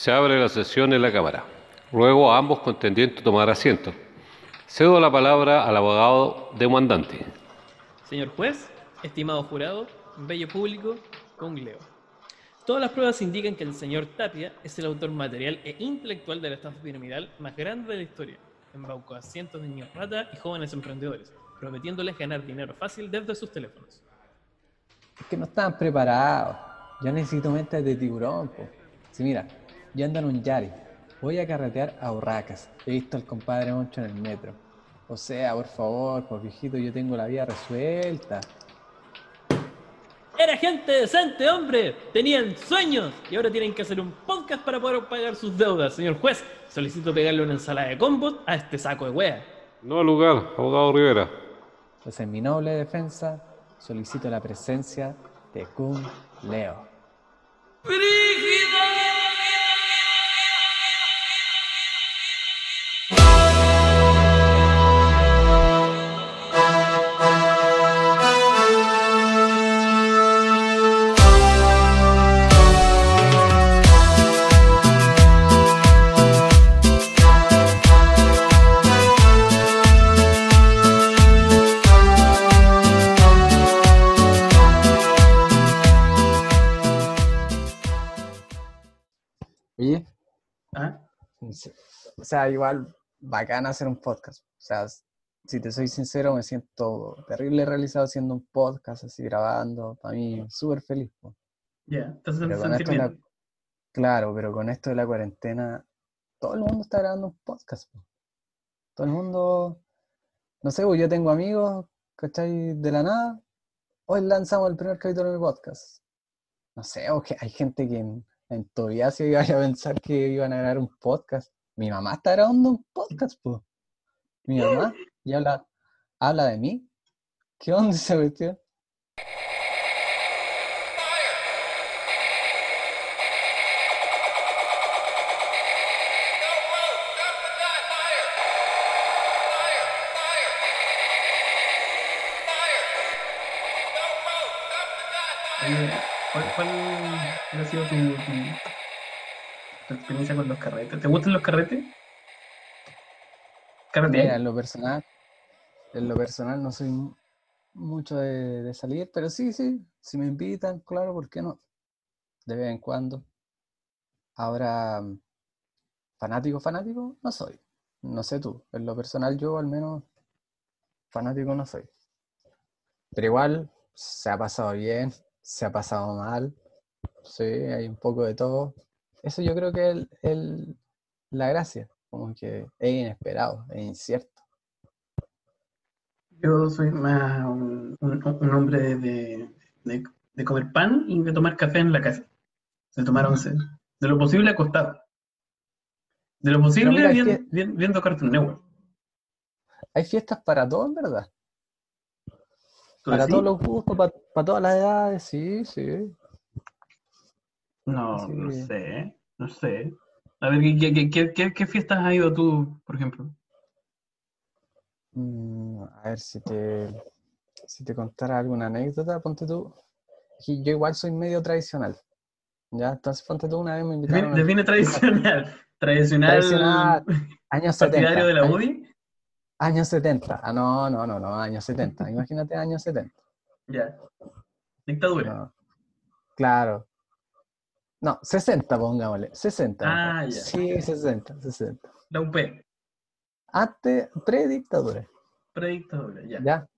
Se abre la sesión en la Cámara. Ruego a ambos contendientes tomar asiento. Cedo la palabra al abogado demandante. Señor juez, estimado jurado, bello público, congleo. Todas las pruebas indican que el señor Tapia es el autor material e intelectual de la estafa piramidal más grande de la historia. Embaucó a cientos de niños rata y jóvenes emprendedores, prometiéndoles ganar dinero fácil desde sus teléfonos. Es que no estaban preparados. Yo necesito mentes de tiburón, po. Si mira, yo ando en un Yari. Voy a carretear a Urracas. He visto al compadre Moncho en el metro. O sea, por favor, por viejito, yo tengo la vida resuelta. Era gente decente, hombre. Tenían sueños y ahora tienen que hacer un podcast para poder pagar sus deudas. Señor juez, solicito pegarle una ensalada de combos a este saco de wea. No al lugar, abogado Rivera. Pues en mi noble defensa solicito la presencia de Kun Leo. Oye, ¿Ah? o sea, igual bacán hacer un podcast. O sea, si te soy sincero, me siento terrible realizado haciendo un podcast, así grabando. Para mí, súper feliz. entonces la- Claro, pero con esto de la cuarentena, todo el mundo está grabando un podcast. po. Todo el mundo, no sé, pues yo tengo amigos, ¿cachai? De la nada, hoy lanzamos el primer capítulo de mi podcast. No sé, o que hay gente que en, en todavía se iba a pensar que iban a grabar un podcast. Mi mamá está grabando un podcast, pues. Mi mamá, y habla, habla de mí. ¿Qué onda esa cuestión? Sido tu, tu- tu experiencia con los carretes? ¿Te gustan los carretes? ¿Carretear? Mira, en lo personal, en lo personal no soy mu- mucho de, de salir, pero sí, sí, si me invitan, claro, ¿por qué no? De vez en cuando. Ahora, fanático, fanático, no soy. No sé tú, en lo personal yo al menos fanático no soy. Pero igual se ha pasado bien, se ha pasado mal, sí, hay un poco de todo. Eso yo creo que es el- el- la gracia, como que es inesperado, es incierto. Yo soy más un, un- un hombre de, de- comer pan y de tomar café en la casa. De tomar once. De lo posible acostado. De lo posible mira, es vien- que- vien- viendo Cartoon Network. Hay fiestas para todos, en verdad. ¿Tú Para todos los gustos, para, todas las edades, sí, sí. No, no sé, no sé. A ver, ¿qué, qué- qué- qué- qué fiestas has ido tú, por ejemplo? Mm, a ver si te, si te contara alguna anécdota, ponte tú. Yo igual soy medio tradicional. Ya, entonces ponte tú una vez me invitaron Define, define tradicional. Tradicional, Tradicional, años 70. partidario de la años- UDI. Años 70. Ah, no, no, no, no, años 70. Imagínate años 70. Ya. Dictadura. No. Claro. No, 60, pongámosle. 60. Ah, ya. Sí, 60, 60. La UP. Antes, predictadura. Predictadura, ya. Ya.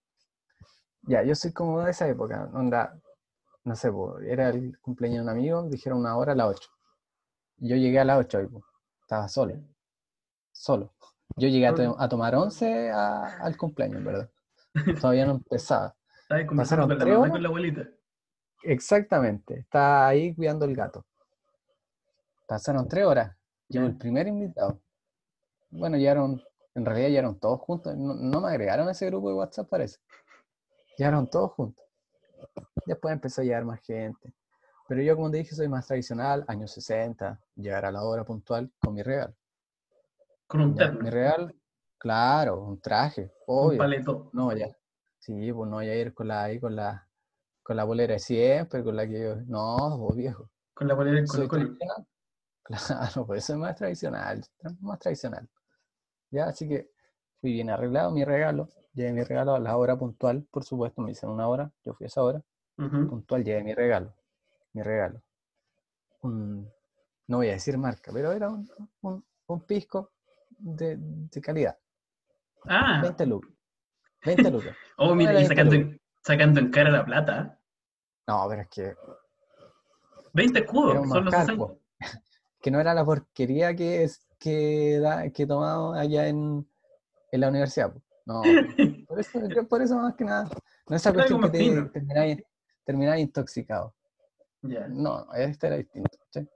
Ya, yo soy como de esa época. Onda, no sé, era el cumpleaños de un amigo, dijeron una hora a las 8. Yo llegué a las 8 y po, estaba solo. Solo. Yo llegué a, to- a tomar 11 a- al cumpleaños, ¿verdad? Todavía no empezaba. Estabas conversando con la con la abuelita. Exactamente. Estaba ahí cuidando el gato. Pasaron tres horas. Llegó el primer invitado. Bueno, llegaron, en realidad llegaron todos juntos. No, no me agregaron a ese grupo de WhatsApp, parece. Llegaron todos juntos. Después empezó a llegar más gente. Pero yo, como te dije, soy más tradicional, años 60, llegar a la hora puntual con mi regalo. Con un terno. mi regalo, claro, un traje, Un obvio. paleto. No, ya. Sí, pues no voy a ir con la, ahí con la, con la bolera de siempre, con la que yo. No, vos viejo. Con la polera del Soy tradicional. Claro, pues eso es más tradicional, más tradicional. Ya, así que fui bien arreglado, mi regalo, llevé mi regalo a la hora puntual, por supuesto, me dicen una hora, yo fui a esa hora, puntual, llevé mi regalo, mi regalo. Un- no voy a decir marca, pero era un, un- un pisco de, de calidad, Ah, 20 lucas. 20 lucas. oh, mira, y 20 sacando, en- sacando en cara la plata. No, pero es que 20 era escudos, son los manjar, 60. Que no era la porquería que, es, que, da, que tomaba allá en, en la universidad. No, por eso, yo por eso más que nada, no esa Algo cuestión que te termináis termináis intoxicado. Ya. No, este era distinto. ¿sí?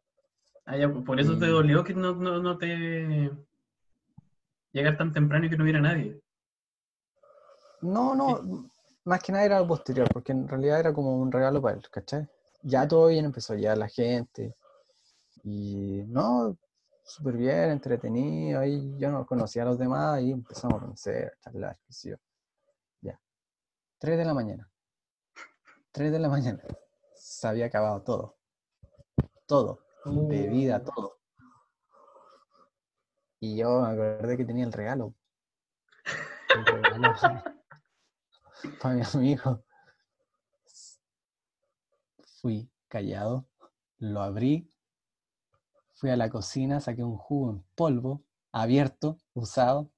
Ah, ya, por eso te dolió que no, no, no te llegar tan temprano y que no hubiera nadie. No, no, más que nada era algo posterior, porque en realidad era como un regalo para él, ¿cachai? Ya todo bien, empezó a llegar la gente. Y no, súper bien, entretenido. Ahí yo no conocía a los demás y empezamos a conocer, a charlar, qué sé yo. Ya. 3 de la mañana. 3 de la mañana. Se había acabado todo. Todo. Bebida, todo. Y yo me acordé que tenía el regalo. El regalo para mi amigo. Fui callado, lo abrí, fui a la cocina, saqué un jugo en polvo, abierto, usado,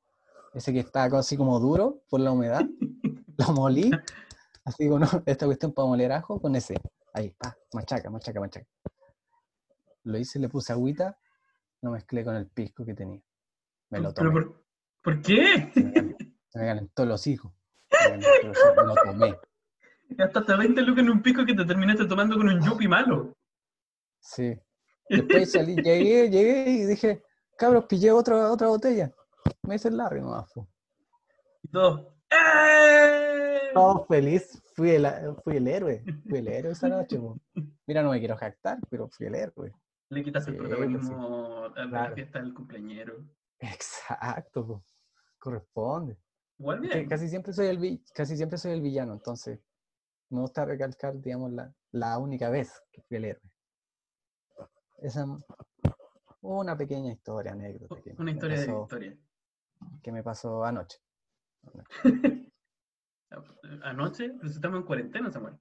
ese que estaba así como duro por la humedad, lo molí, así como, no, esta cuestión para moler ajo, con ese, ahí, pa, machaca, machaca, machaca. Lo hice, le puse agüita, lo mezclé con el pisco que tenía. Me lo ¿Pero tomé. por, por qué? Se me calentó, se me calentó los hijos. Me calentó me lo tomé. Gastaste 20 lucas en un pico que te terminaste tomando con un yuppie malo. Sí. Después salí, llegué, llegué y dije, cabros, pillé otra, otra botella. Me hice el Larry nomás. Y todo. ¡Eh! Todo feliz, fui el, fui el héroe, fui el héroe esa noche. fu. Mira, no me quiero jactar, pero fui el héroe. Le quitas el Sí, protagonismo a la Claro. fiesta del cumpleañero. Exacto, corresponde. Igual bien. casi siempre soy el casi siempre soy el villano, entonces me gusta recalcar, digamos, la, la única vez que fui el héroe. Esa una pequeña historia, anécdota que Una historia de victoria. que me pasó anoche. Anoche, pero si estamos en cuarentena, Samuel.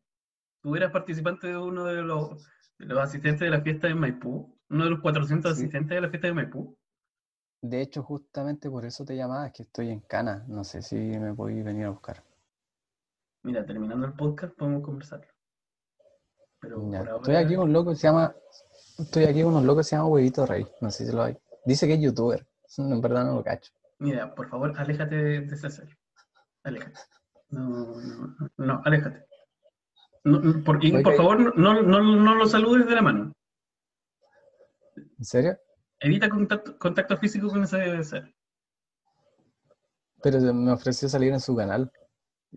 Tú eras participante de uno de los, de los asistentes de la fiesta de Maipú, uno de los 400 Sí. asistentes de la fiesta de Maipú. De hecho, justamente por eso te llamaba, es que estoy en Cana. No sé si me podéis venir a buscar. Mira, terminando el podcast podemos conversarlo. Pero Ya, ahora, Estoy aquí con un loco que se llama. Estoy aquí con un loco que se llama Huevito Rey. No sé si lo hay. Dice que es youtuber. En verdad no lo cacho. mira, por favor, aléjate de, de César. Aléjate. No, no, no, aléjate. No, no, por, y, favor, no, no, no lo saludes de la mano. ¿En serio? Evita contacto, contacto físico con ese ser. Pero me ofreció salir en su canal.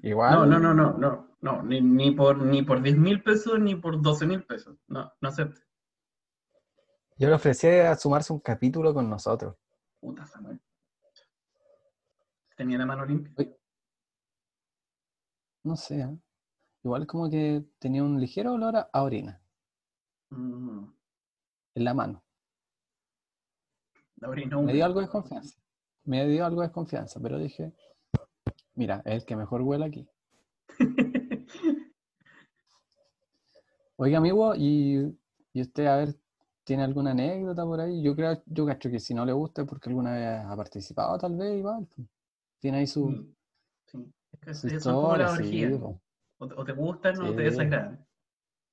Igual. No, no, no, no, no, no, ni, ni por ni por 10 mil pesos ni por 12 mil pesos. No, no acepte. Yo le ofrecí a sumarse un capítulo con nosotros. Puta Samuel. Tenía la mano limpia. No sé. ¿eh? Igual como que tenía un ligero olor a- orina Mm, en la mano. la orina Me dio algo de confianza. Me dio algo de confianza, pero dije, mira, es el que mejor huele aquí. Oiga, amigo, y, y usted, a ver, ¿tiene alguna anécdota por ahí? Yo creo, yo cacho que si no le gusta es porque alguna vez ha participado, tal vez, igual. Tiene ahí su, Mm, sí. Es que su son como historia, sí, orgías. po. O te, o te gustan o te desagradan.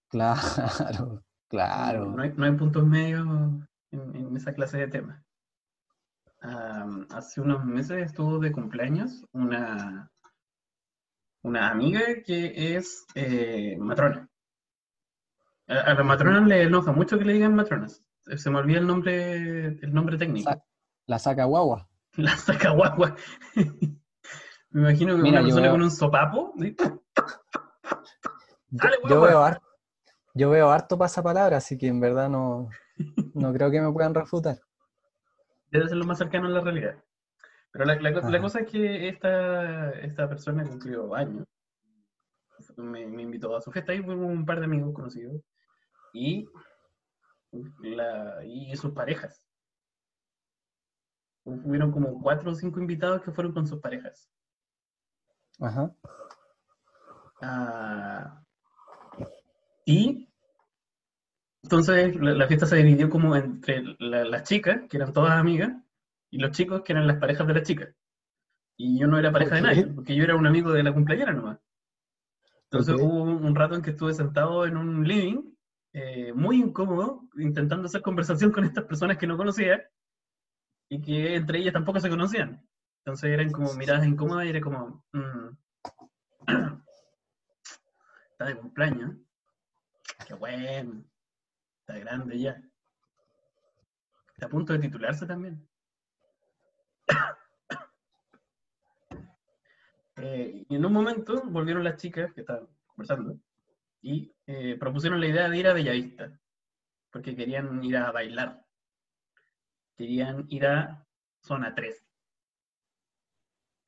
Claro, claro. no hay, no hay puntos medios en, en esa clase de temas. Hace unos meses estuvo de cumpleaños una, una amiga que es eh, matrona. A, a las matronas le enoja mucho que le digan matronas. Se me olvida el nombre, el nombre técnico. Sa- la saca guagua. La saca guagua. Me imagino que Mira, una persona veo- con un sopapo. Dale, yo veo harto, yo veo harto pasapalabra, así que en verdad no, no creo que me puedan refutar. Debe ser lo más cercano a la realidad. Pero la, la cosa es que esta, esta persona cumplió años. Me, me invitó a su fiesta y fuimos un par de amigos conocidos. Y la- y sus parejas. Hubieron como cuatro o cinco invitados que fueron con sus parejas. Ajá. Ah, y entonces la, la fiesta se dividió como entre la- las chicas, que eran todas amigas, y los chicos, que eran las parejas de las chicas. Y yo no era pareja de nadie, porque yo era un amigo de la cumpleañera nomás. Entonces hubo un, un rato en que estuve sentado en un living, eh, muy incómodo, intentando hacer conversación con estas personas que no conocía, y que entre ellas tampoco se conocían. Entonces eran como miradas incómodas y era como... mm, está de cumpleaños. Qué bueno. Está grande ya. Está a punto de titularse también. Eh, y en un momento volvieron las chicas que estaban conversando y eh, propusieron la idea de ir a Bellavista, porque querían ir a bailar. Querían ir a Zona 3,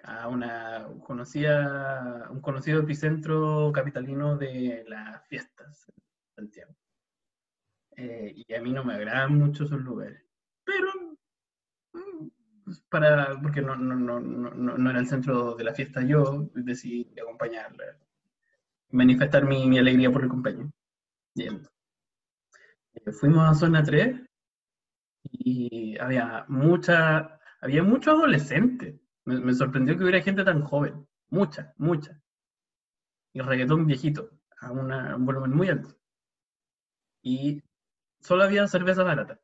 a una conocida, un conocido epicentro capitalino de las fiestas Santiago. Eh, y a mí no me agradan mucho esos lugares. Pero, mm, pues, para, porque no, no, no no era el centro de la fiesta yo, decidí acompañarla. Manifestar mi, mi alegría por el compañero. Yendo. Eh, fuimos a zona 3 y había mucha, había muchos adolescentes. Me, me sorprendió que hubiera gente tan joven. Mucha, mucha. Y reggaetón viejito, a, una- a un volumen muy alto. Y solo había cerveza barata.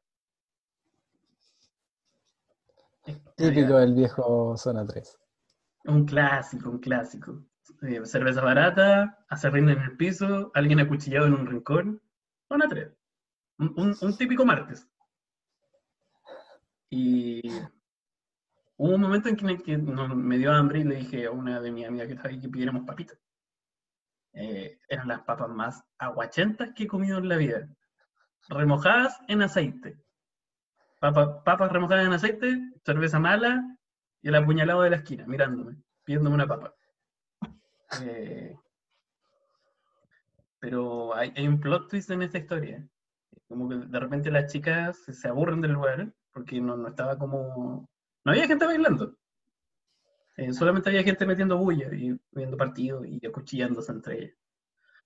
Típico del viejo Zona 3. Un clásico, un clásico. Eh, cerveza barata, acerrín en el piso, alguien acuchillado en un rincón. Zona 3. Un, un- un típico martes. Y hubo un momento en que, no- me dio hambre y le dije a una de mis amigas que estaba ahí que pidiéramos papitas. Eh, eran las papas más aguachentas que he comido en la vida. Remojadas en aceite. Papa- papas remojadas en aceite, cerveza mala y el apuñalado de la esquina, mirándome, pidiéndome una papa. Eh, pero hay, un plot twist en esta historia. Como que de repente las chicas se, aburren del lugar porque no, no estaba como... No había gente bailando. Eh, solamente había gente metiendo bulla y viendo partidos y acuchillándose entre ellas.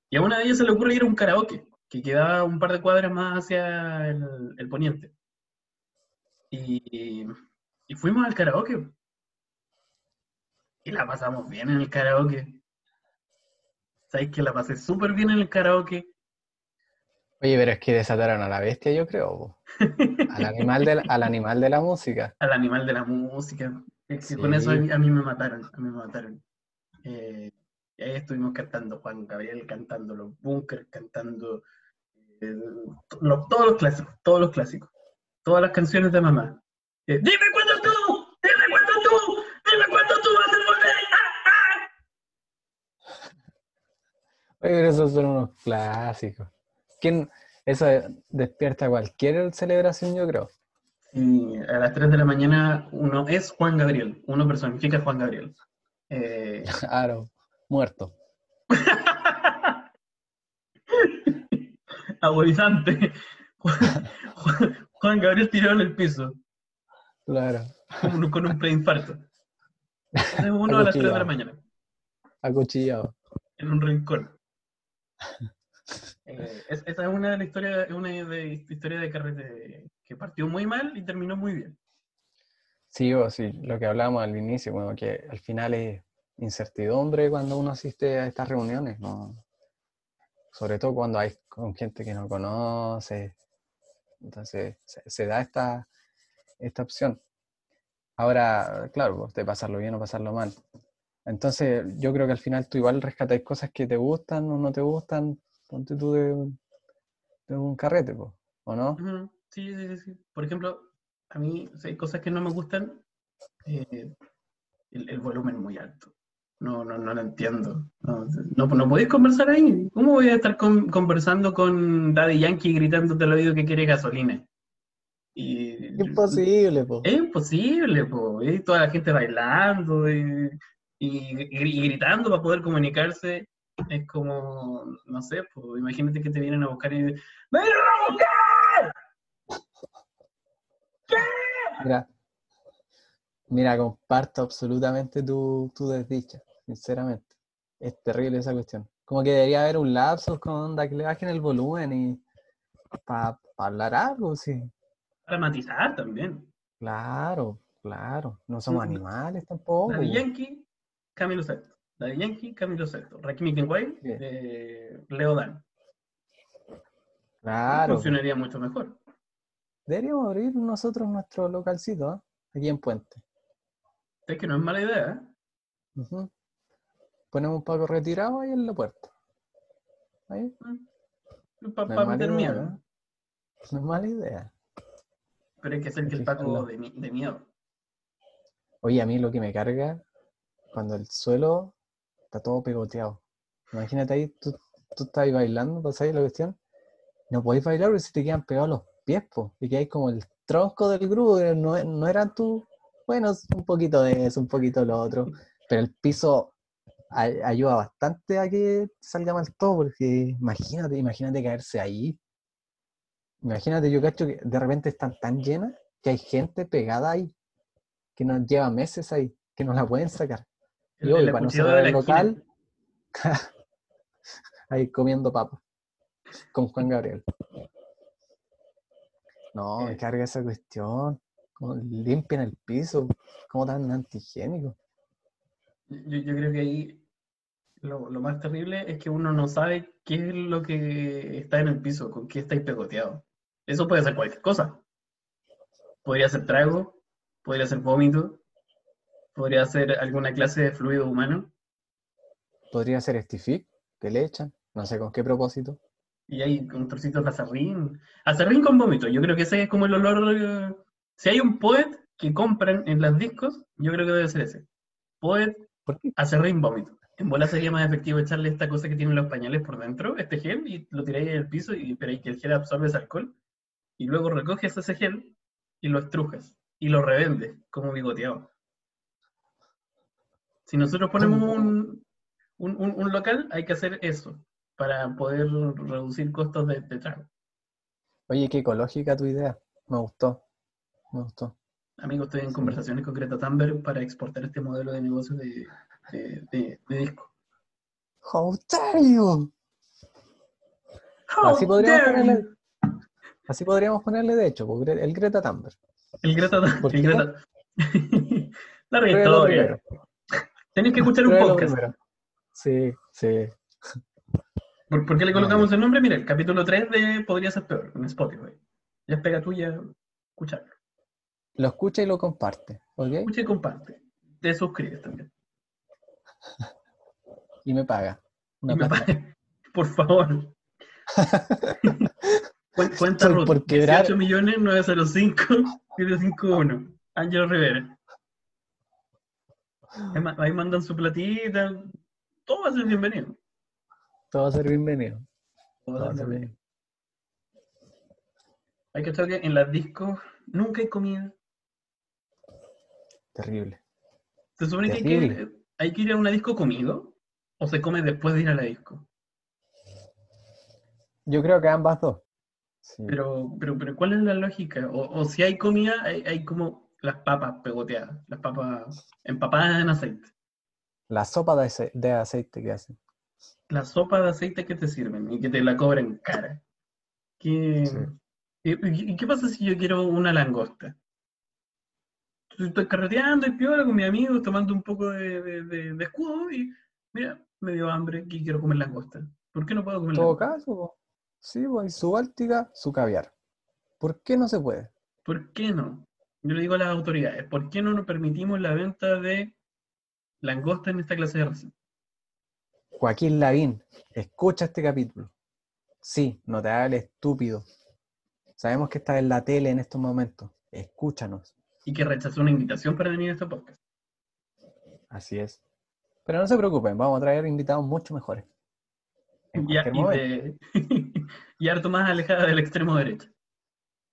Y a una de ellas se le ocurre ir a un karaoke, que quedaba un par de cuadras más hacia el, poniente. Y fuimos al karaoke. Y la pasamos bien en el karaoke. ¿Sabes que la pasé súper bien en el karaoke? Oye, pero es que desataron a la bestia, yo creo. Al animal de la, al animal de la música. Al animal de la música. Es que con eso a mí, a mí me mataron. A mí me mataron. Eh, y ahí estuvimos cantando Juan Gabriel, cantando los bunkers, cantando eh, todos los clásicos, todos los clásicos. Todas las canciones de mamá. Eh, dime cuándo pero esos son unos clásicos. ¿Quién? Eso despierta cualquier celebración, yo creo. Y a las 3 de la mañana uno es Juan Gabriel, uno personifica a Juan Gabriel. Eh, Claro, muerto. agonizante. Juan, Juan- Juan Gabriel tirado en el piso, Claro. con, con un preinfarto. Uno a las 3 de la mañana, Acuchillado. en un rincón. Eh, es- esa es una de las historias, una de, historia de carrete que partió muy mal y terminó muy bien. Sí, o sí, lo que hablábamos al inicio, como que al final es incertidumbre cuando uno asiste a estas reuniones, ¿no? Sobre todo cuando hay con gente que no conoce. Entonces, se, se da esta, esta opción. Ahora, claro, de pasarlo bien o pasarlo mal. Entonces, yo creo que al final tú igual rescatáis cosas que te gustan o no te gustan, ponte tú de, un- de un carrete, po, ¿o no? Sí, sí, sí, sí. Por ejemplo, a mí hay cosas que no me gustan, eh, el, el volumen muy alto. No, no, no lo entiendo. No, no, no podéis conversar ahí. ¿Cómo voy a estar con- conversando con Daddy Yankee gritándote al oído que quiere gasolina? Y, Imposible, po. Es imposible, po. Y toda la gente bailando y, y gri- y gritando para poder comunicarse. Es como, no sé, pues imagínate que te vienen a buscar y ¡Me vienen a buscar! Mira, mira, comparto absolutamente tu, tu desdicha, sinceramente. Es terrible esa cuestión. Como que debería haber un lapsus con onda que le bajen el volumen y para hablar algo, sí. Para matizar también. Claro, claro. No somos animales tampoco. Yankee, Camilo Sexto. Daddy Yankee, Camilo Sexto. Rakim Wild, Bien. eh, Leo Dan. Claro. Funcionaría mucho mejor. Deberíamos abrir nosotros nuestro localcito, ¿ah? Aquí en Puente. Es que no es mala idea, ¿eh? Ponemos un Paco retirado ahí en la puerta. Ahí, Para es mala meter miedo. ¿no? no es mala idea. Pero hay que hacer que el. Paco de miedo. Oye, a mí lo que me carga cuando el suelo está todo pegoteado. Imagínate ahí, tú, tú estás ahí bailando, pasáis la cuestión. No podéis bailar porque se te quedan pegados los pies, po, y que hay como el tronco del grupo, no, no eran tú. Bueno, un poquito de eso, un poquito de lo otro. Pero el piso ay- ayuda bastante a que salga mal todo, porque imagínate, imagínate caerse ahí. Imagínate, yo cacho que de repente están tan llenas que hay gente pegada ahí, que nos lleva meses ahí, que no la pueden sacar. Y El, para no cerrar el local, ahí comiendo papas con Juan Gabriel. No, me Eh. carga esa cuestión. Como limpian el piso, como tan antihigiénico. Yo, yo creo que ahí lo, lo más terrible es que uno no sabe qué es lo que está en el piso, con qué estáis pegoteados. Eso puede ser cualquier cosa. Podría ser trago, podría ser vómito, podría ser alguna clase de fluido humano. Podría ser Estific, que le echan, no sé con qué propósito. Y hay un trocito de acerrín. Acerrín con vómito. Yo creo que ese es como el olor. eh, Si hay un poet que compran en las discos, yo creo que debe ser ese. Poet acerrín vómito. En bola sería más efectivo echarle esta cosa que tienen los pañales por dentro, este gel, y lo tiráis en el piso y esperáis que el gel absorbe ese alcohol. Y luego recoges ese gel y lo estrujas. Y lo revendes como bigoteado. Si nosotros ponemos un, un, un- un local, hay que hacer eso para poder reducir costos de, de trago. Oye, qué ecológica tu idea. Me gustó. Me gustó. Amigo, estoy en conversaciones con Greta Thunberg para exportar este modelo de negocio de, de, de- de disco. How dare you? Así podríamos dare ponerle, you. así podríamos ponerle de hecho, el Greta Thunberg. El Greta. Greta- La historia. Tenéis que escuchar un podcast. Sí, sí. ¿Por, por qué le colocamos el nombre? Mira, el capítulo 3 de Podría ser peor en Spotify. Ya es pega tuya escucharlo. Lo escucha y lo comparte, ¿ok? Escucha y comparte. Te suscribes también. Y me paga. Una Y me paga- Por favor. Cuen- Cuenta Ruth, por quebrar- 18 millones 905 751. Ángelo Rivera. Ahí ma- Ahí mandan su platita. Todo va a ser bienvenido. Todo va a ser bienvenido. Todo va a ser bienvenido. Hay que estar que en las discos nunca hay comida. Terrible. Se supone que hay que, Terrible. hay que ir a una disco comido o se come después de ir a la disco. Yo creo que ambas dos. Sí. Pero, pero, pero ¿cuál es la lógica? O, o si hay comida, hay, hay como las papas pegoteadas, las papas empapadas en aceite. La sopa de, ace- de aceite que hacen. La sopa de aceite que te sirven y que te la cobran cara. ¿Qué, Sí. y, qué pasa si yo quiero una langosta? Estoy carreteando y piola con mis amigos, tomando un poco de, de- de- de escudo y mira, me dio hambre y quiero comer langosta. ¿Por qué no puedo comer todo langosta? caso, po. sí, pues, y su báltica, su caviar. ¿Por qué no se puede? ¿Por qué no? Yo le digo a las autoridades, ¿por qué no nos permitimos la venta de langosta en esta clase de recién? Joaquín Lavín, escucha este capítulo. Sí, no te hagas el estúpido. Sabemos que estás en la tele en estos momentos. Escúchanos. Y que rechazó una invitación para venir a este podcast. Así es. Pero no se preocupen, vamos a traer invitados mucho mejores. Y, a- y de- y harto más alejada del extremo derecho.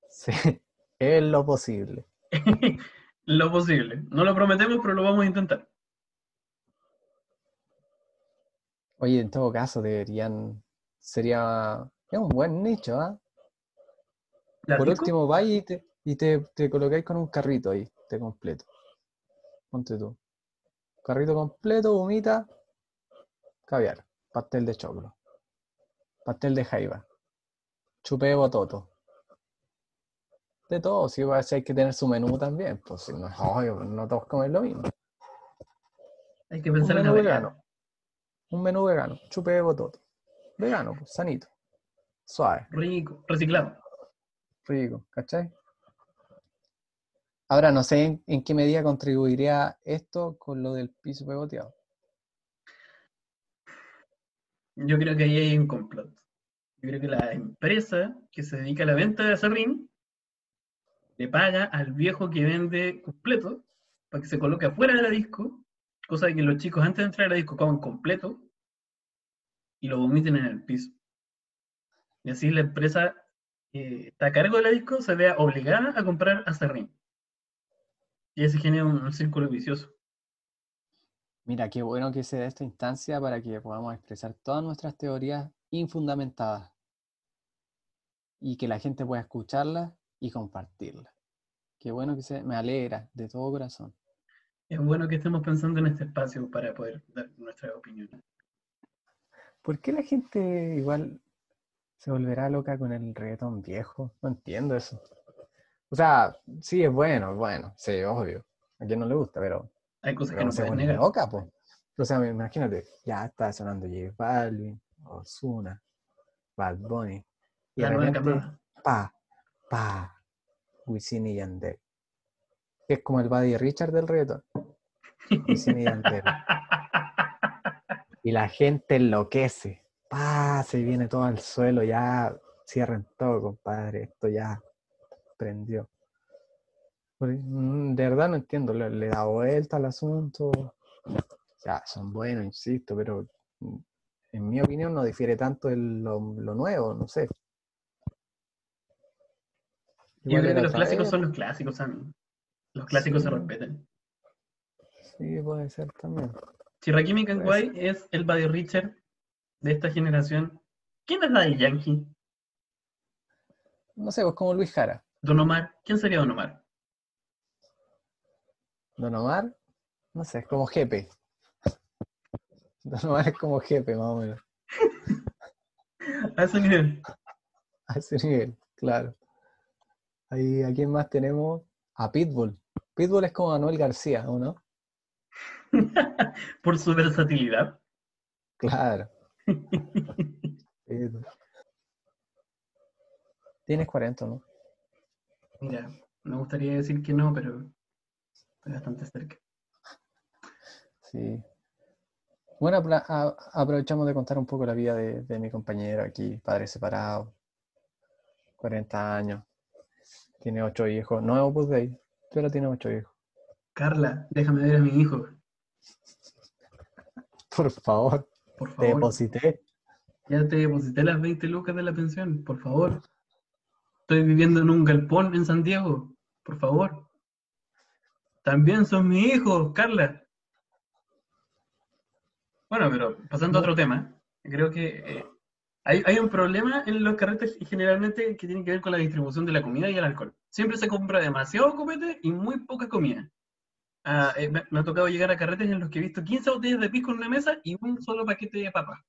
Sí, es lo posible. lo posible. No lo prometemos, pero lo vamos a intentar. Oye, en todo caso, deberían. Sería. Es un buen nicho, ¿ah? ¿La Por último, vaya y te, y te, te colocáis con un carrito ahí, te completo. Ponte tú. Carrito completo, humita, caviar, pastel de choclo, pastel de jaiba, chupé de bototo. De todo, si va a ser hay que tener su menú también, pues si no obvio, no todos comen lo mismo. Hay que Un pensar en la menú vegano. Un menú vegano, chupe de bototo. Vegano, pues, sanito. Suave, Rico, reciclado. rico, ¿cachai? Ahora no sé en, en qué medida contribuiría esto con lo del piso pegoteado. Yo creo que ahí hay un complot. Yo creo que la empresa que se dedica a la venta de acerrín le paga al viejo que vende completo para que se coloque afuera de la disco, cosa de que los chicos antes de entrar a la disco coman completo y lo vomiten en el piso. Y así la empresa que está a cargo de la disco se vea obligada a comprar acerrín. Y así genera un, un círculo vicioso. Mira, qué bueno que se dé esta instancia para que podamos expresar todas nuestras teorías infundamentadas y que la gente pueda escucharlas y compartirlas. Qué bueno que se, me alegra de todo corazón. Es bueno que estemos pensando en este espacio para poder dar nuestras opiniones. ¿Por qué la gente igual se volverá loca con el reggaetón viejo? No entiendo eso. O sea, sí es bueno, es bueno, sí, obvio. A quien no le gusta, pero, Hay cosas que no se negar. loca, pues. O sea, imagínate, ya está sonando J Balvin, Ozuna, Bad Bunny. Y La nueva repente, camada. pa, pa, Wisin y Yandel. Es como el Buddy Richard del reggaetón. Wisin y Yandel. Y la gente enloquece. Pa, se viene todo al suelo, ya cierren todo, compadre. Esto ya prendió. Mm, De verdad no entiendo, le, le da vuelta al asunto. Ya, son buenos, insisto, pero mm, en mi opinión no difiere tanto de lo nuevo, no sé. Yo creo que los clásicos son los clásicos, Sammy. Los clásicos se respetan. Sí, puede ser también. Si Rakimi Kankwai es el Buddy Richard de esta generación, ¿quién es Daddy Yankee? No sé, pues como Luis Jara. Don Omar, ¿quién sería Don Omar? Don Omar, no sé, es como Jepe. Don Omar es como Jepe, más o menos. A ese nivel. A ese nivel, claro. Ahí, ¿a quién más tenemos? A Pitbull. Pitbull es como Manuel García, ¿o no? Por su versatilidad. Claro. Pitbull. Tienes 40, ¿no? Mira, me gustaría decir que no, pero estoy bastante cerca. Sí. Bueno, aprovechamos de contar un poco la vida de, de mi compañero aquí, padre separado, 40 años, tiene 8 hijos, no es Opus Dei, pero tiene 8 hijos. Carla, déjame ver a mi hijo, Por favor, por te favor. deposité. Ya te deposité las 20 lucas de la pensión, por favor. Estoy viviendo en un galpón en San Diego, por favor. También son mis hijos, Carla. Bueno, pero pasando a otro tema, creo que eh, hay, un problema en los carretes generalmente que tiene que ver con la distribución de la comida y el alcohol. Siempre se compra demasiado copete y muy poca comida. Ah, eh, me, ha tocado llegar a carretes en los que he visto 15 botellas de pisco en una mesa y un solo paquete de papas.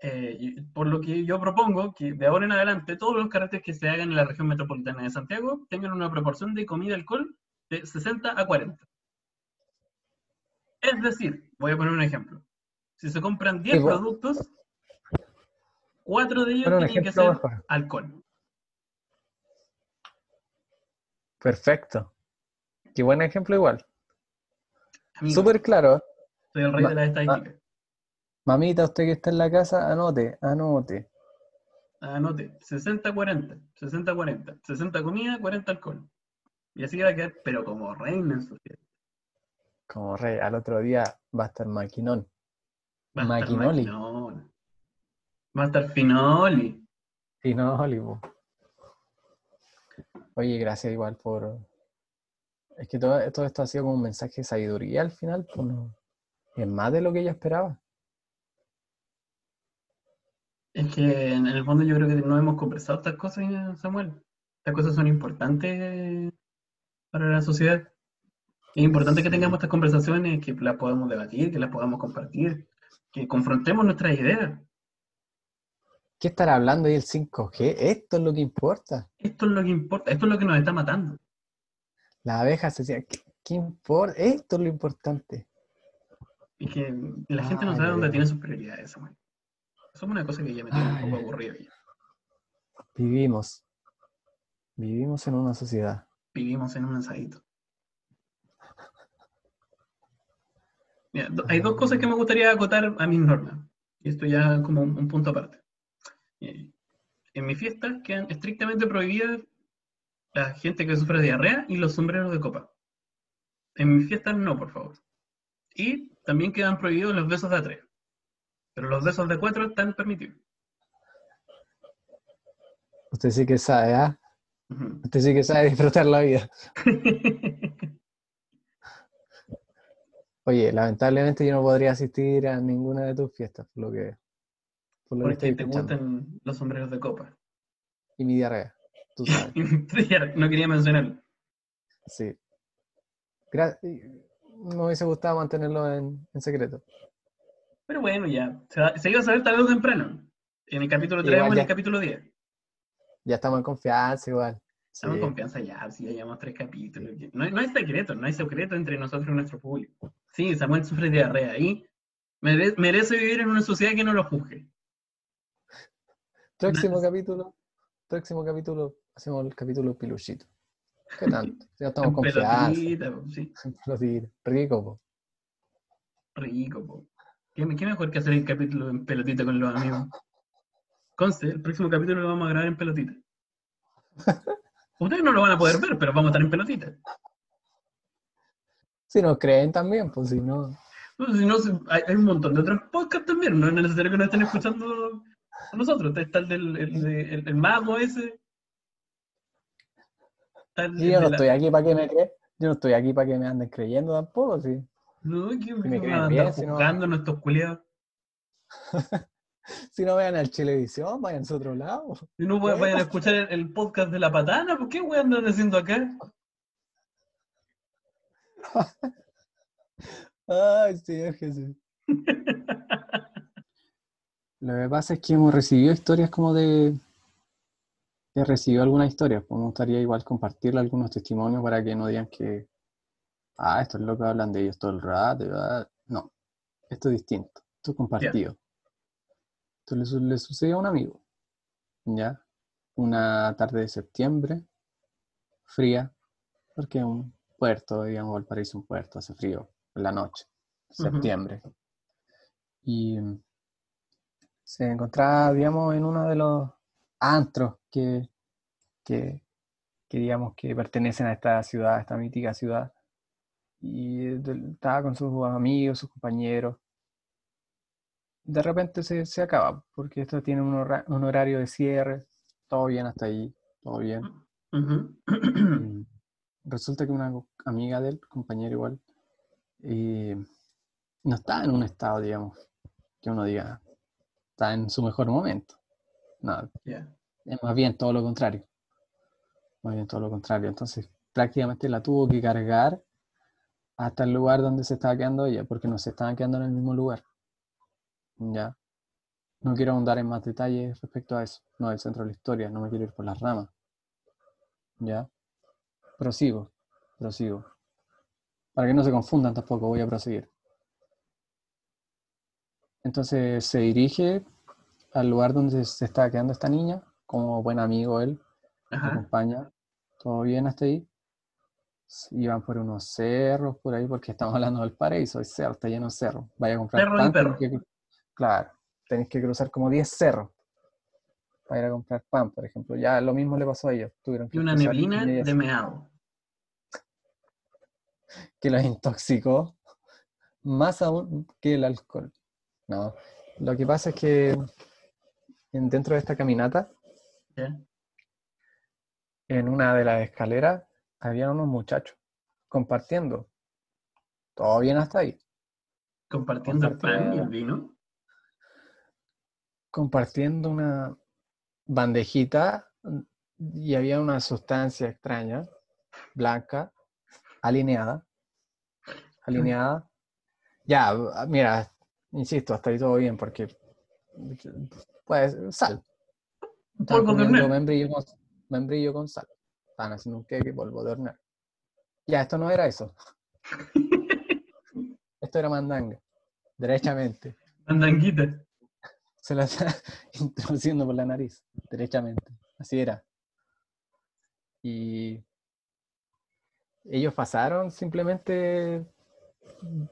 Eh, por lo que yo propongo que de ahora en adelante todos los carretes que se hagan en la región metropolitana de Santiago tengan una proporción de comida y alcohol de 60 a 40. Es decir, voy a poner un ejemplo. Si se compran 10 Sí, productos, 4 de ellos tienen que ser mejor. alcohol. Perfecto. Qué buen ejemplo igual. Súper claro. soy el rey ma- de las estadísticas. Mamita, usted que está en la casa, anote, anote. Anote, 60-40, 60-40, 60 comida, 40 alcohol. Y así va a quedar, pero como reina en su fiesta. Como rey, al otro día va a estar maquinón. Va a estar Maquinoli. maquinona. Va a estar finoli. No, Hollywood. Oye, gracias igual por... Es que todo, todo esto ha sido como un mensaje de sabiduría al final, pues no- Es más de lo que ella esperaba. Es que en el fondo yo creo que no hemos conversado estas cosas, Samuel. Estas cosas son importantes para la sociedad. Es importante que tengamos estas conversaciones, que las podamos debatir, que las podamos compartir, que confrontemos nuestras ideas. ¿Qué estará hablando ahí el 5G? Esto es lo que importa. Esto es lo que importa, esto es lo que nos está matando. Las abejas se decían, ¿qué, qué importa? Esto es lo importante. Y que la gente no sabe de dónde tiene sus prioridades, Samuel. Eso es una cosa que ya me tiene un poco aburrido ya. Vivimos. Vivimos en una sociedad. Vivimos en un ensadito. Mira, hay dos cosas que me gustaría acotar a mis normas. Y esto ya como un, un punto aparte. Eh, En mi fiesta quedan estrictamente prohibidas la gente que sufre diarrea y los sombreros de copa. En mi fiesta no, por favor. Y también quedan prohibidos los besos de a tres. Pero los besos de cuatro están permitidos. Usted sí que sabe, ¿ah? Ujú. Usted sí que sabe disfrutar la vida. Oye, lamentablemente yo no podría asistir a ninguna de tus fiestas, por lo que, por lo que Porque estoy te escuchando. gustan los sombreros de copa. Y mi diarrea, tú sabes. no quería mencionarlo. Sí. Gra- me hubiese gustado mantenerlo en, en secreto. Pero bueno, ya. Se, va- se iba a saber tarde o temprano. En el capítulo 3 Igual o en ya. el capítulo 10. Ya estamos en confianza igual. Estamos Sí. confianza ya, si ya llevamos tres capítulos. No, hay- no hay secreto, no hay secreto entre nosotros y nuestro público. Sí, Samuel sufre diarrea y mere- merece vivir en una sociedad que no lo juzgue. Próximo capítulo, próximo capítulo, hacemos el capítulo piluchito. ¿Qué tanto? Ya estamos po, sí, Pelotita. Rico, po. rico. po. ¿Qué, qué mejor que hacer el capítulo en pelotita con los amigos? Conste, el próximo capítulo lo vamos a grabar en pelotita. Ustedes no lo van a poder ver, pero vamos a estar en pelotita. Si nos creen también, pues si no. No, si no, hay, hay un montón de otros podcasts también, no es necesario que nos estén escuchando a nosotros. Está el del el, de- el- el mago ese. El yo no la- estoy aquí para que me crean. Yo no estoy aquí para que me anden creyendo tampoco, sí. No, que, me creen a bien, juzgando nuestros culiados. Si no vean al televisión, vayan a otro lado. Si no vayan vayan a escuchar el, el podcast de la patana, ¿por qué weón andan haciendo acá? Ay, Señor Jesús. Lo que pasa es que hemos recibido historias como de... He recibido algunas historias, pues me gustaría igual compartirle algunos testimonios para que no digan que... Ah, estos locos hablan de ellos todo el rato. y va". No, esto es distinto, esto es compartido. Esto le, su- le sucedió a un amigo, ¿ya? Una tarde de septiembre, fría, porque un puerto, digamos, Valparaíso es un puerto, hace frío en la noche, septiembre. Y se encontraba, digamos, en uno de los antros que, que, que, digamos, que pertenecen a esta ciudad, a esta mítica ciudad. Y de- estaba con sus amigos, sus compañeros. De repente se, se acaba, porque esto tiene un, hora- un horario de cierre, todo bien hasta ahí, todo bien. Resulta que una amiga del compañero igual eh, no está en un estado, digamos, que uno diga, está en su mejor momento. No, Ya. es más bien todo lo contrario. Más bien todo lo contrario. Entonces, prácticamente la tuvo que cargar hasta el lugar donde se estaba quedando ella, porque no se estaban quedando en el mismo lugar. Ya. No quiero ahondar en más detalles respecto a eso. No el centro de la historia, no me quiero ir por las ramas. Ya. Prosigo, prosigo. Para que no se confundan tampoco, voy a proseguir. Entonces se dirige al lugar donde se estaba quedando esta niña, como buen amigo él, Ajá. acompaña. Todo bien hasta ahí. Iban por unos cerros por ahí, porque estamos hablando del paraíso, hay cerro, está lleno de cerros. Vaya a comprar Cerro y tenés perro. Claro, tenéis que cruzar como 10 cerros para ir a comprar pan, por ejemplo. Ya lo mismo le pasó a ellos. Tuvieron Y que una cruzar neblina de meado. que los intoxicó más aún que el alcohol. No, lo que pasa es que en- dentro de esta caminata, en una de las escaleras, había unos muchachos compartiendo. Todo bien hasta ahí. Compartiendo el pan y el Compartiendo. vino. Compartiendo una bandejita y había una sustancia extraña, blanca, alineada, alineada. Ya, mira, insisto, hasta ahí todo bien porque pues sal. Están Polvo comiendo membrillo con, membrillo con sal. Están haciendo un queque polvo de hornear. Ya, esto no era eso. Esto era mandanga. Derechamente. Mandanguita. Se la está introduciendo por la nariz. Derechamente. Así era. Y ellos pasaron, simplemente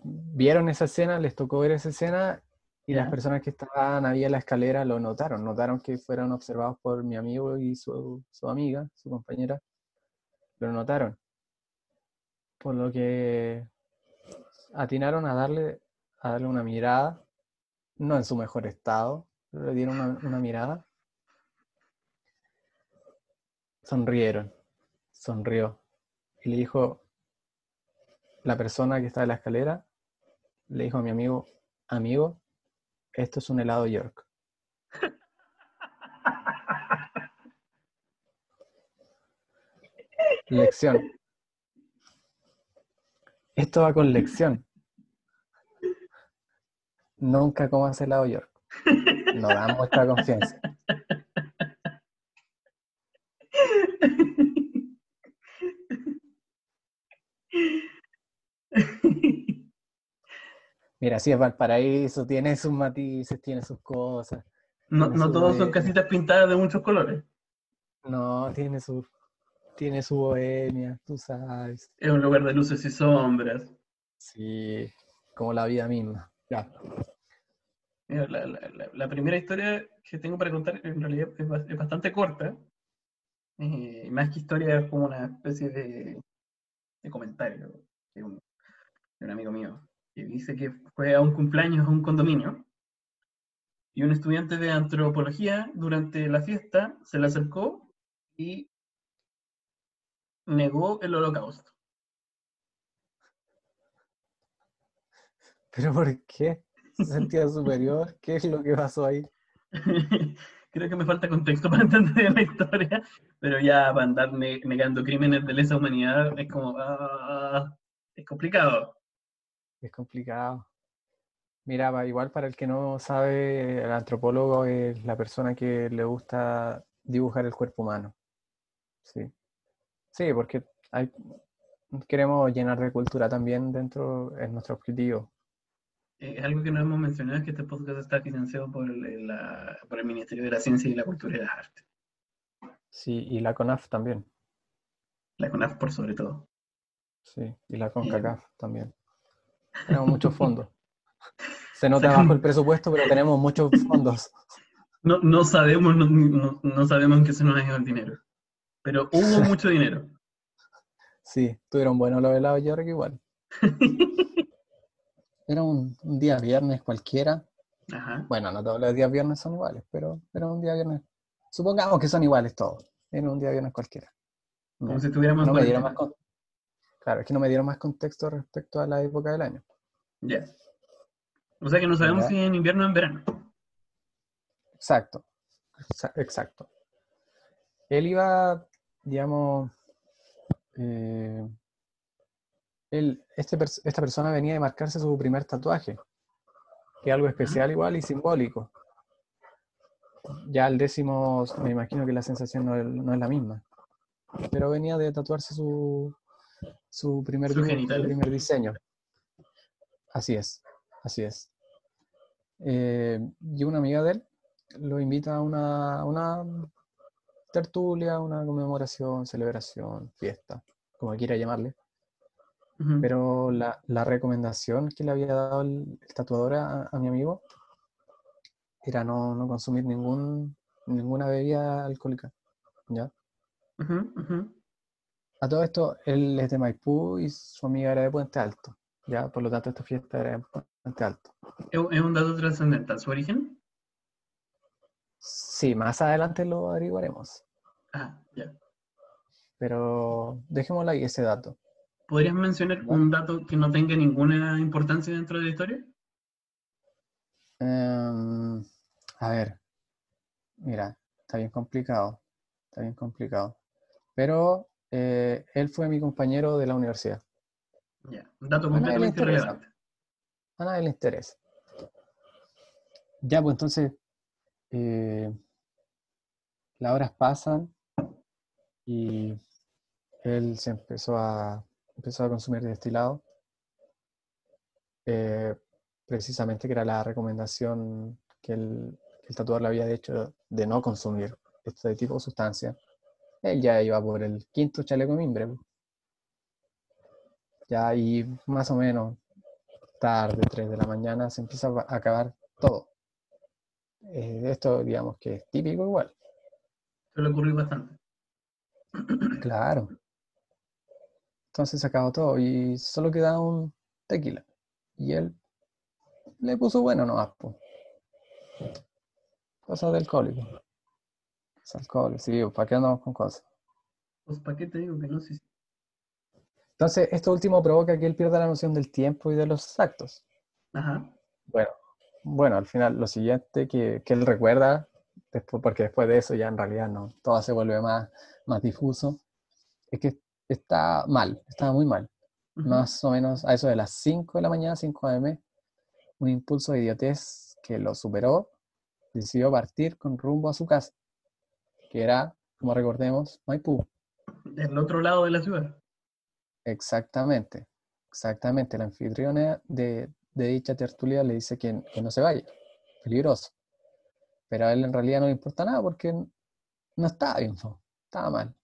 vieron esa escena, les tocó ver esa escena y las personas que estaban ahí en la escalera lo notaron. Notaron que fueron observados por mi amigo y su, su amiga, su compañera. Lo notaron. Por lo que atinaron a darle, a darle una mirada, no en su mejor estado, le dieron una, una mirada. Sonrieron, sonrió. Y le dijo, la persona que estaba en la escalera, le dijo a mi amigo, amigo, esto es un helado York. Lección. Esto va con lección. Nunca comas helado York. No dan muestra confianza. Mira, si es Valparaíso, tiene sus matices, tiene sus cosas. No, no su todos son casitas pintadas de muchos colores. No, tiene su, tiene su bohemia, tú sabes. Es un lugar de luces y sombras. Sí, como la vida misma. Ya. Mira, la, la- la- primera historia que tengo para contar en realidad es bastante corta. Eh, más que historia es como una especie de, de comentario de un, de un amigo mío que dice que fue a un cumpleaños a un condominio y un estudiante de antropología durante la fiesta se le acercó y negó el holocausto. ¿Pero por qué? ¿Se sentía superior? ¿Qué es lo que pasó ahí? Creo que me falta contexto para entender la historia, pero ya para andar ne- negando crímenes de lesa humanidad es como, ah, es complicado. Es complicado. Mira, igual para el que no sabe, el antropólogo es la persona que le gusta dibujar el cuerpo humano. Sí. Sí, porque hay, queremos llenar de cultura también dentro, es nuestro objetivo. Eh, algo que no hemos mencionado es que este podcast está financiado por el, la- por el Ministerio de la Ciencia y la Cultura y las Artes, Sí, y la CONAF también. la CONAF por sobre todo. Sí, y la CONCACAF también. Tenemos muchos fondos. Se nota bajo el presupuesto, pero tenemos muchos fondos. No, no sabemos, no, no- no sabemos en qué se nos ha ido el dinero, pero hubo mucho dinero. Sí, tuvieron buenos los helados York igual. Era un, un día viernes cualquiera. Ajá. Bueno, no todos los días viernes son iguales, pero era un día viernes. Supongamos que son iguales todos. Era un día viernes cualquiera. Como No, si estuviéramos en no me dieron más con- Claro, es que no me dieron más contexto respecto a la época del año. Ya. O sea que no sabemos Ya. si en invierno o en verano. Exacto, exa- exacto. Él iba, digamos, eh, él, este esta persona venía de marcarse su primer tatuaje, que es algo especial igual y simbólico. Ya al décimo, me imagino que la sensación no es, no es la misma, pero venía de tatuarse su, su primer, su diseño. Así es, así es. Eh, y una amiga de él lo invita a una, a una tertulia, una conmemoración, celebración, fiesta, como quiera llamarle. Pero la, la recomendación que le había dado el, el tatuador a, a mi amigo era no, no consumir ningún, ninguna bebida alcohólica. ¿ya? A todo esto, él es de Maipú y su amiga era de Puente Alto. ¿ya? Por lo tanto, esta fiesta era en Puente Alto. ¿Es un dato trascendental su origen? Sí, más adelante lo averiguaremos. Ah, ya. Pero dejémoslo ahí, ese dato. ¿Podrías mencionar un dato que no tenga ninguna importancia dentro de la historia? Em, a ver, Mira, está bien complicado. Está bien complicado. Pero eh, él fue mi compañero de la universidad. Ya, un dato completamente irrelevante. A nadie le interesa. Ya, pues entonces, eh, las horas pasan y él se empezó a, empezó a consumir destilado. eh, precisamente que era la recomendación que el, que el tatuador le había hecho de no consumir este tipo de sustancias. Él ya iba por el quinto chaleco mimbre. pues. Ya y más o menos tarde, 3 de la mañana, se empieza a acabar todo. Eh, esto, digamos que es típico igual. Suele ocurrir bastante. Claro. Entonces se acabó todo y solo quedaba un tequila. Y él le puso bueno nomás, po. Cosas de alcohólico. Es alcohol, sí, ¿para qué andamos con cosas? Pues, ¿para qué te digo que no? Sí, sí. Entonces, esto último provoca que él pierda la noción del tiempo y de los actos. Ajá. Bueno, bueno, al final lo siguiente que, que él recuerda, después, porque después de eso ya en realidad no, todo se vuelve más, más difuso, es que está mal, estaba muy mal. Más o menos a eso de las 5 de la mañana, 5 am, un impulso de idiotez que lo superó, decidió partir con rumbo a su casa, que era, como recordemos, Maipú. Del otro lado de la ciudad. Exactamente, exactamente. La anfitriona de, de dicha tertulia le dice que, que no se vaya, peligroso. Pero a él en realidad no le importa nada porque no estaba bien, estaba mal.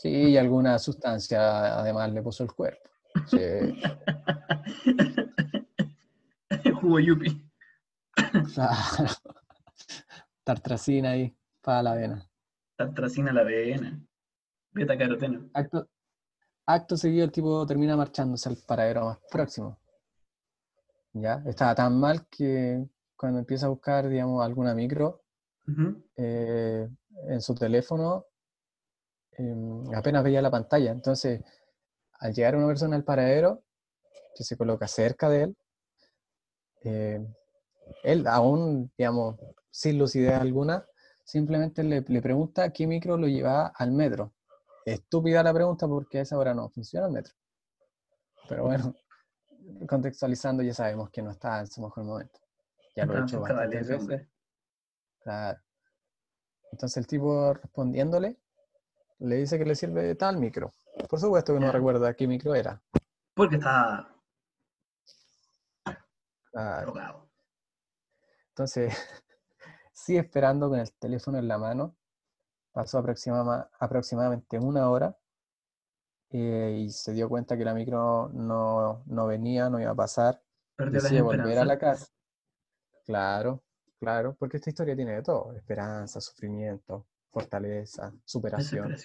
Sí, y alguna sustancia además le puso el cuerpo. Sí, Jugo yupi. claro. Tartracina ahí para la vena. Tartracina la vena. Beta caroteno. Acto, acto seguido el tipo termina marchándose al paradero más próximo. ¿Ya? Estaba tan mal que cuando empieza a buscar, digamos, alguna micro, eh, en su teléfono em, apenas veía la pantalla. Entonces, al llegar una persona al paradero, que se coloca cerca de él, eh, él aún, digamos, sin lucidez alguna, simplemente le, le pregunta qué micro lo lleva al metro. Estúpida la pregunta porque a esa hora no funciona el metro. Pero bueno, contextualizando ya sabemos que no está en su mejor momento. Ya lo he Estaba en hecho bastantes veces. Claro. Entonces el tipo respondiéndole le dice que le sirve tal micro. Por supuesto que no recuerda qué micro era. Porque está Claro. drogado. Entonces, sigue esperando con el teléfono en la mano. Pasó aproxima- aproximadamente una hora eh, y se dio cuenta que la micro no, no venía, no iba a pasar. Perdió Decide volver a la casa. Claro, claro, porque esta historia tiene de todo. Esperanza, sufrimiento, fortaleza, superación.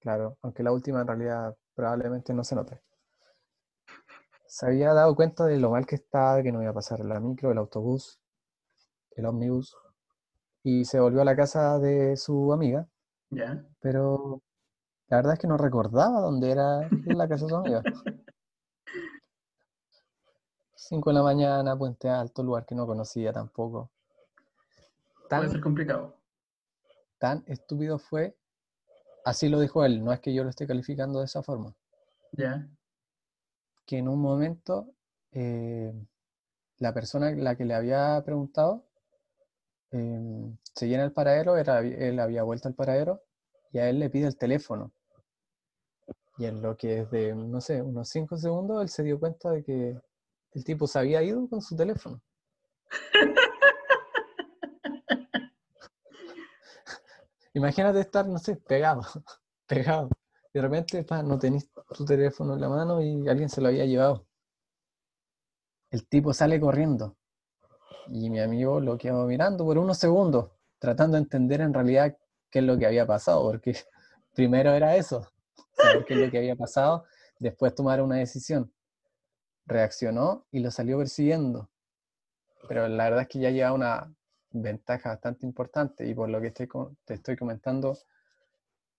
Claro, aunque la última en realidad probablemente no se note. Se había dado cuenta de lo mal que estaba, que no iba a pasar la micro, el autobús, el ómnibus, y se volvió a la casa de su amiga, ¿Ya? pero la verdad es que no recordaba dónde era la casa de su amiga. 5 de la mañana, Puente Alto, lugar que no conocía tampoco. Puede Tan, ser complicado. Tan estúpido fue, así lo dijo él, no es que yo lo esté calificando de esa forma. ¿Ya? que en un momento eh, la persona a la que le había preguntado em, seguía en el paradero, era, él había vuelto al paradero y a él le pide el teléfono. Y en lo que es de, no sé, unos 5 segundos, él se dio cuenta de que el tipo se había ido con su teléfono. Imagínate estar, no sé, pegado, pegado. De repente, pa, no tenés tu teléfono en la mano y alguien se lo había llevado. El tipo sale corriendo y mi amigo lo quedó mirando por unos segundos, tratando de entender en realidad qué es lo que había pasado, porque primero era eso, saber qué es lo que había pasado, después tomar una decisión. Reaccionó y lo salió persiguiendo. Pero la verdad es que ya lleva una ventaja bastante importante y por lo que estoy te estoy comentando,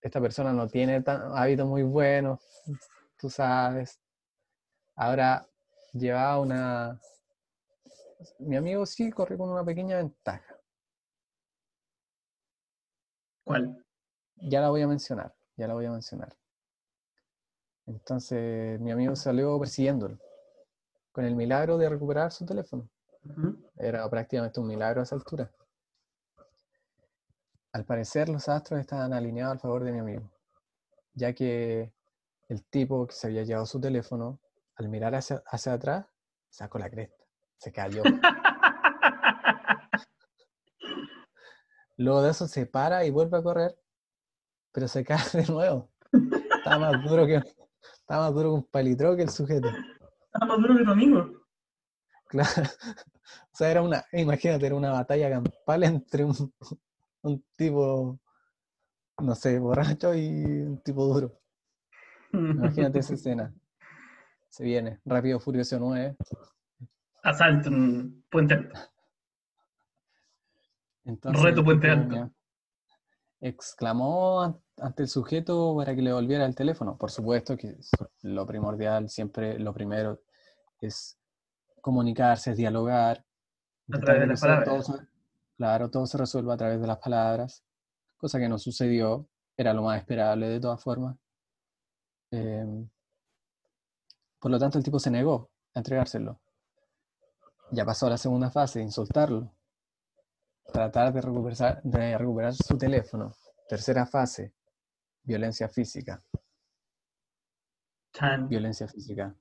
esta persona no tiene tan- hábitos muy buenos, tú sabes. Ahora llevaba una... Mi amigo sí corrió con una pequeña ventaja. ¿Cuál? Ya la voy a mencionar, ya la voy a mencionar. Entonces mi amigo salió persiguiéndolo con el milagro de recuperar su teléfono. Era prácticamente un milagro a esa altura. Al parecer los astros estaban alineados al favor de mi amigo, ya que el tipo que se había llevado su teléfono, al mirar hacia, hacia atrás, sacó la cresta, se cayó. Luego de eso se para y vuelve a correr, pero se cae de nuevo. Está más duro que, está más duro que un palitro que el sujeto. Estaba más duro que tu amigo. Claro. O sea, era una, imagínate, era una batalla campal entre un, un tipo, no sé, borracho y un tipo duro. Imagínate esa escena. Se viene, Rápido Furioso 9. Asalto en Puente Alto. Entonces, Reto Puente Alto. Exclamó an- ante el sujeto para que le devolviera el teléfono. Por supuesto que lo primordial, siempre lo primero es comunicarse, dialogar. A través de las todo palabras. claro, todo se resuelva a través de las palabras, cosa que no sucedió, era lo más esperable de todas formas. Em, por lo tanto, el tipo se negó a entregárselo. Ya pasó a la segunda fase, insultarlo. Tratar de recuperar, de recuperar su teléfono. Tercera fase, violencia física. Violencia física.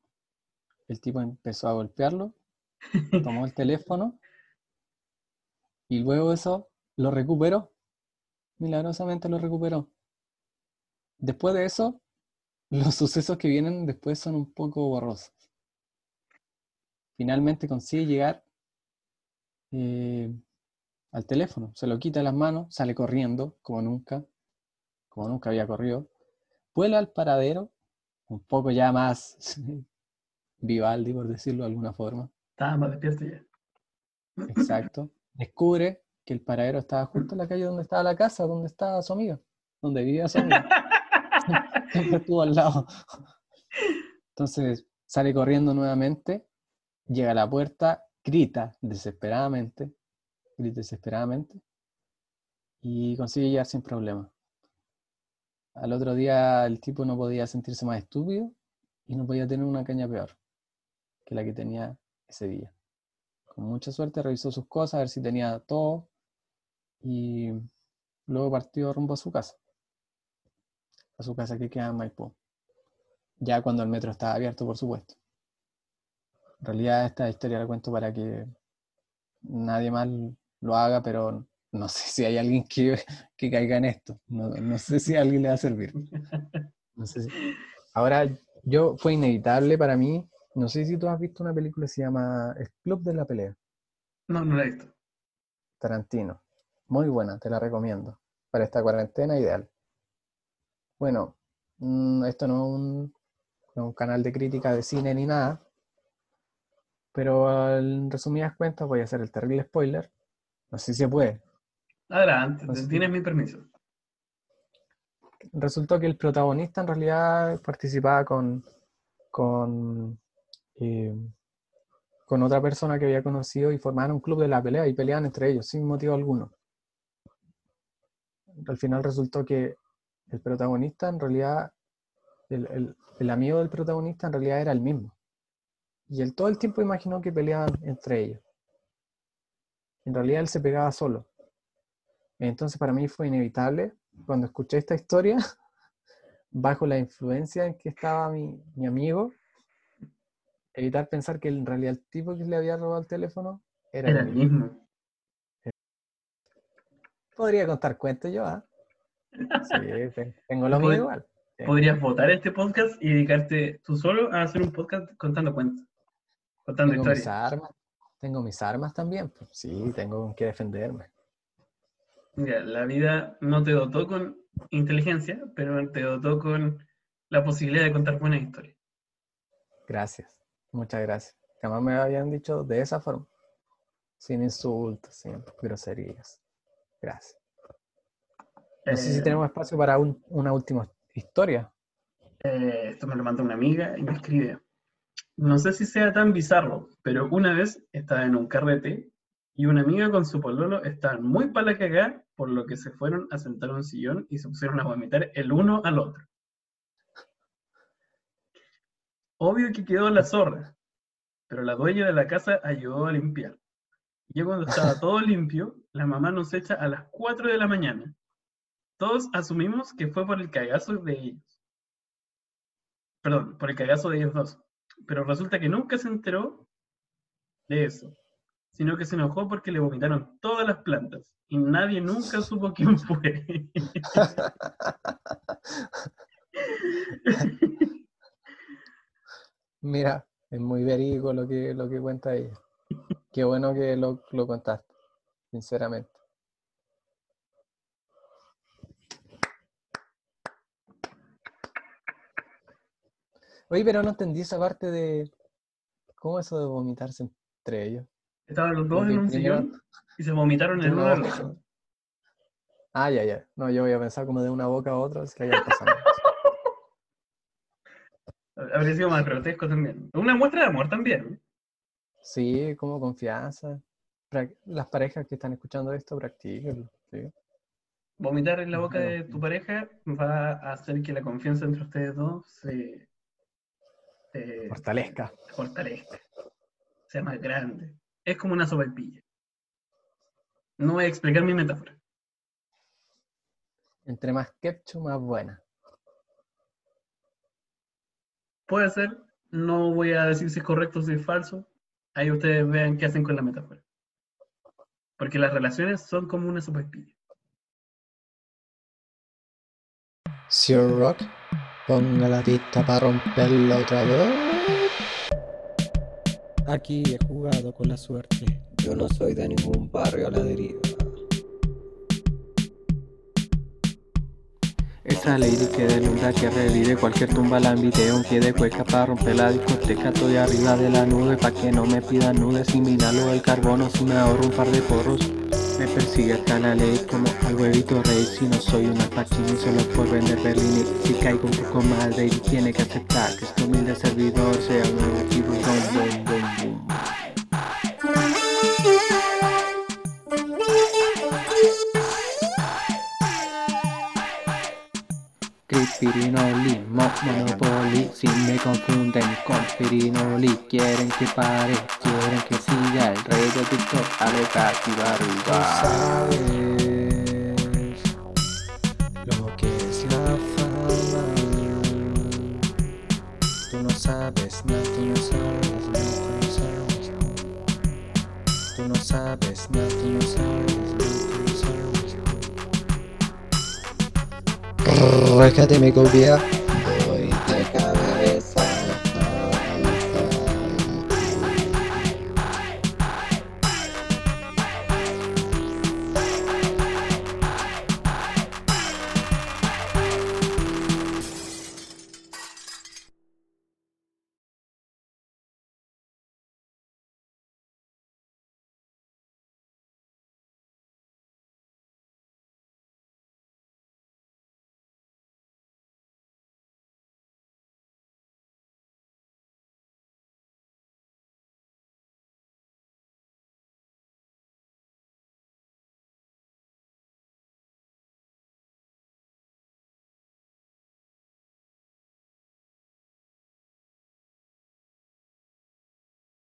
El tipo empezó a golpearlo, tomó el teléfono y luego eso lo recuperó. Milagrosamente lo recuperó. Después de eso, los sucesos que vienen después son un poco borrosos. Finalmente consigue llegar eh, al teléfono, se lo quita de las manos, sale corriendo como nunca, como nunca había corrido, vuela al paradero, un poco ya más Vivaldi, por decirlo de alguna forma, Estaba más despierto ya. exacto, descubre que el paradero estaba justo en la calle donde estaba la casa, donde estaba su amiga, donde vivía su amiga. Siempre estuvo al lado. Entonces sale corriendo nuevamente, llega a la puerta, grita desesperadamente, grita desesperadamente y consigue llegar sin problema. Al otro día el tipo no podía sentirse más estúpido y no podía tener una caña peor que la que tenía ese día. Con mucha suerte revisó sus cosas, a ver si tenía todo y luego partió rumbo a su casa a su casa que queda en Maipú. Ya cuando el metro estaba abierto, por supuesto. En realidad esta historia la cuento para que nadie más lo haga, pero no sé si hay alguien que, que caiga en esto. No, no sé si a alguien le va a servir. No sé si- Ahora, yo fue inevitable para mí. No sé si tú has visto una película que se llama El Club de la Pelea, No, no la he visto. Tarantino. Muy buena, te la recomiendo. Para esta cuarentena, ideal. Bueno, mm, esto no es un, no es un canal de crítica de cine ni nada, pero en resumidas cuentas voy a hacer el terrible spoiler. No sé si se puede. Adelante, sí. tienes mi permiso. Resultó que el protagonista en realidad participaba con, con, eh, con otra persona que había conocido y formaban un club de la pelea y peleaban entre ellos sin motivo alguno. Al final resultó que el protagonista en realidad, el, el- el amigo del protagonista en realidad era el mismo. Y él todo el tiempo imaginó que peleaban entre ellos. En realidad él se pegaba solo. Entonces para mí fue inevitable cuando escuché esta historia, bajo la influencia en que estaba mi, mi amigo, evitar pensar que en realidad el tipo que le había robado el teléfono era, Era el mismo. mismo. Podría contar cuentos yo, ¿ah? Sí, te- tengo lo mío igual. Podrías votar este podcast y dedicarte tú solo a hacer un podcast contando cuentos. Contando Tengo mis historias. armas, tengo mis armas también. pues, Sí, tengo con qué defenderme. Mira, la vida no te dotó con inteligencia, pero te dotó con la posibilidad de contar buenas historias. Gracias, muchas gracias. Jamás me habían dicho de esa forma. Sin insultos, sin groserías. Gracias. No sé si Eh, tenemos espacio para un- una última historia. eh, esto me lo mandó una amiga y me escribe. No sé si sea tan bizarro, pero una vez estaba en un carrete y una amiga con su pololo estaban muy para cagá, por lo que se fueron a sentar a un sillón y se pusieron a vomitar el uno al otro. Obvio que quedó la zorra, pero la dueña de la casa ayudó a limpiar. Y ya cuando estaba todo limpio, la mamá nos echa a las 4 de la mañana. Todos asumimos que fue por el cagazo de ellos. Perdón, por el cagazo de ellos dos. Pero resulta que nunca se enteró de eso, sino que se enojó porque le vomitaron todas las plantas y nadie nunca supo quién fue. Mira, es muy verídico lo que, lo que cuenta ella. Qué bueno que lo, lo contaste, sinceramente. Oye, pero no entendí esa parte de cómo eso de vomitarse entre ellos. Estaban los dos en un primero- sillón y se vomitaron de uno. Ah, ya, ya. No, yo voy a pensar como de una boca a otra, es que haya pasado. Habría sido más grotesco también. Una muestra de amor también. Sí, como confianza. Las parejas que están escuchando esto, practíquenlo. Sí. Vomitar en la boca de tu pareja va a hacer que la confianza entre ustedes dos se, se Fortalezca. fortalezca, sea más grande. Es como una sopaipilla. No voy a explicar mi metáfora. Entre más ketchup, más buena. Puede ser, no voy a decir si es correcto o si es falso. Ahí ustedes vean qué hacen con la metáfora. Porque las relaciones son como una sopaipilla. Sir Rock, ponga la pista para romperla otra vez. Aquí he jugado con la suerte. Yo no soy de ningún barrio a la deriva. Esa lady que deslumbra que revive cualquier tumba la envidia un pie de cueca para romper la discoteca estoy arriba de la nube pa' que no me pidan nudes y miralo el carbono si me ahorro un par de porros. Me persigue hasta la ley como al huevito rey si no soy una pachini solo por vender berlini si caigo un poco mal baby tiene que aceptar que este humilde servidor sea un que pare, quieren que siga el rey de TikTok, Alex y Barriga. Sabes lo que es la fama. Tú no sabes, no, tú no sabes, no, tú no sabes. Tú no sabes, no, tú no sabes, no, tú no sabes. Rescate me copia.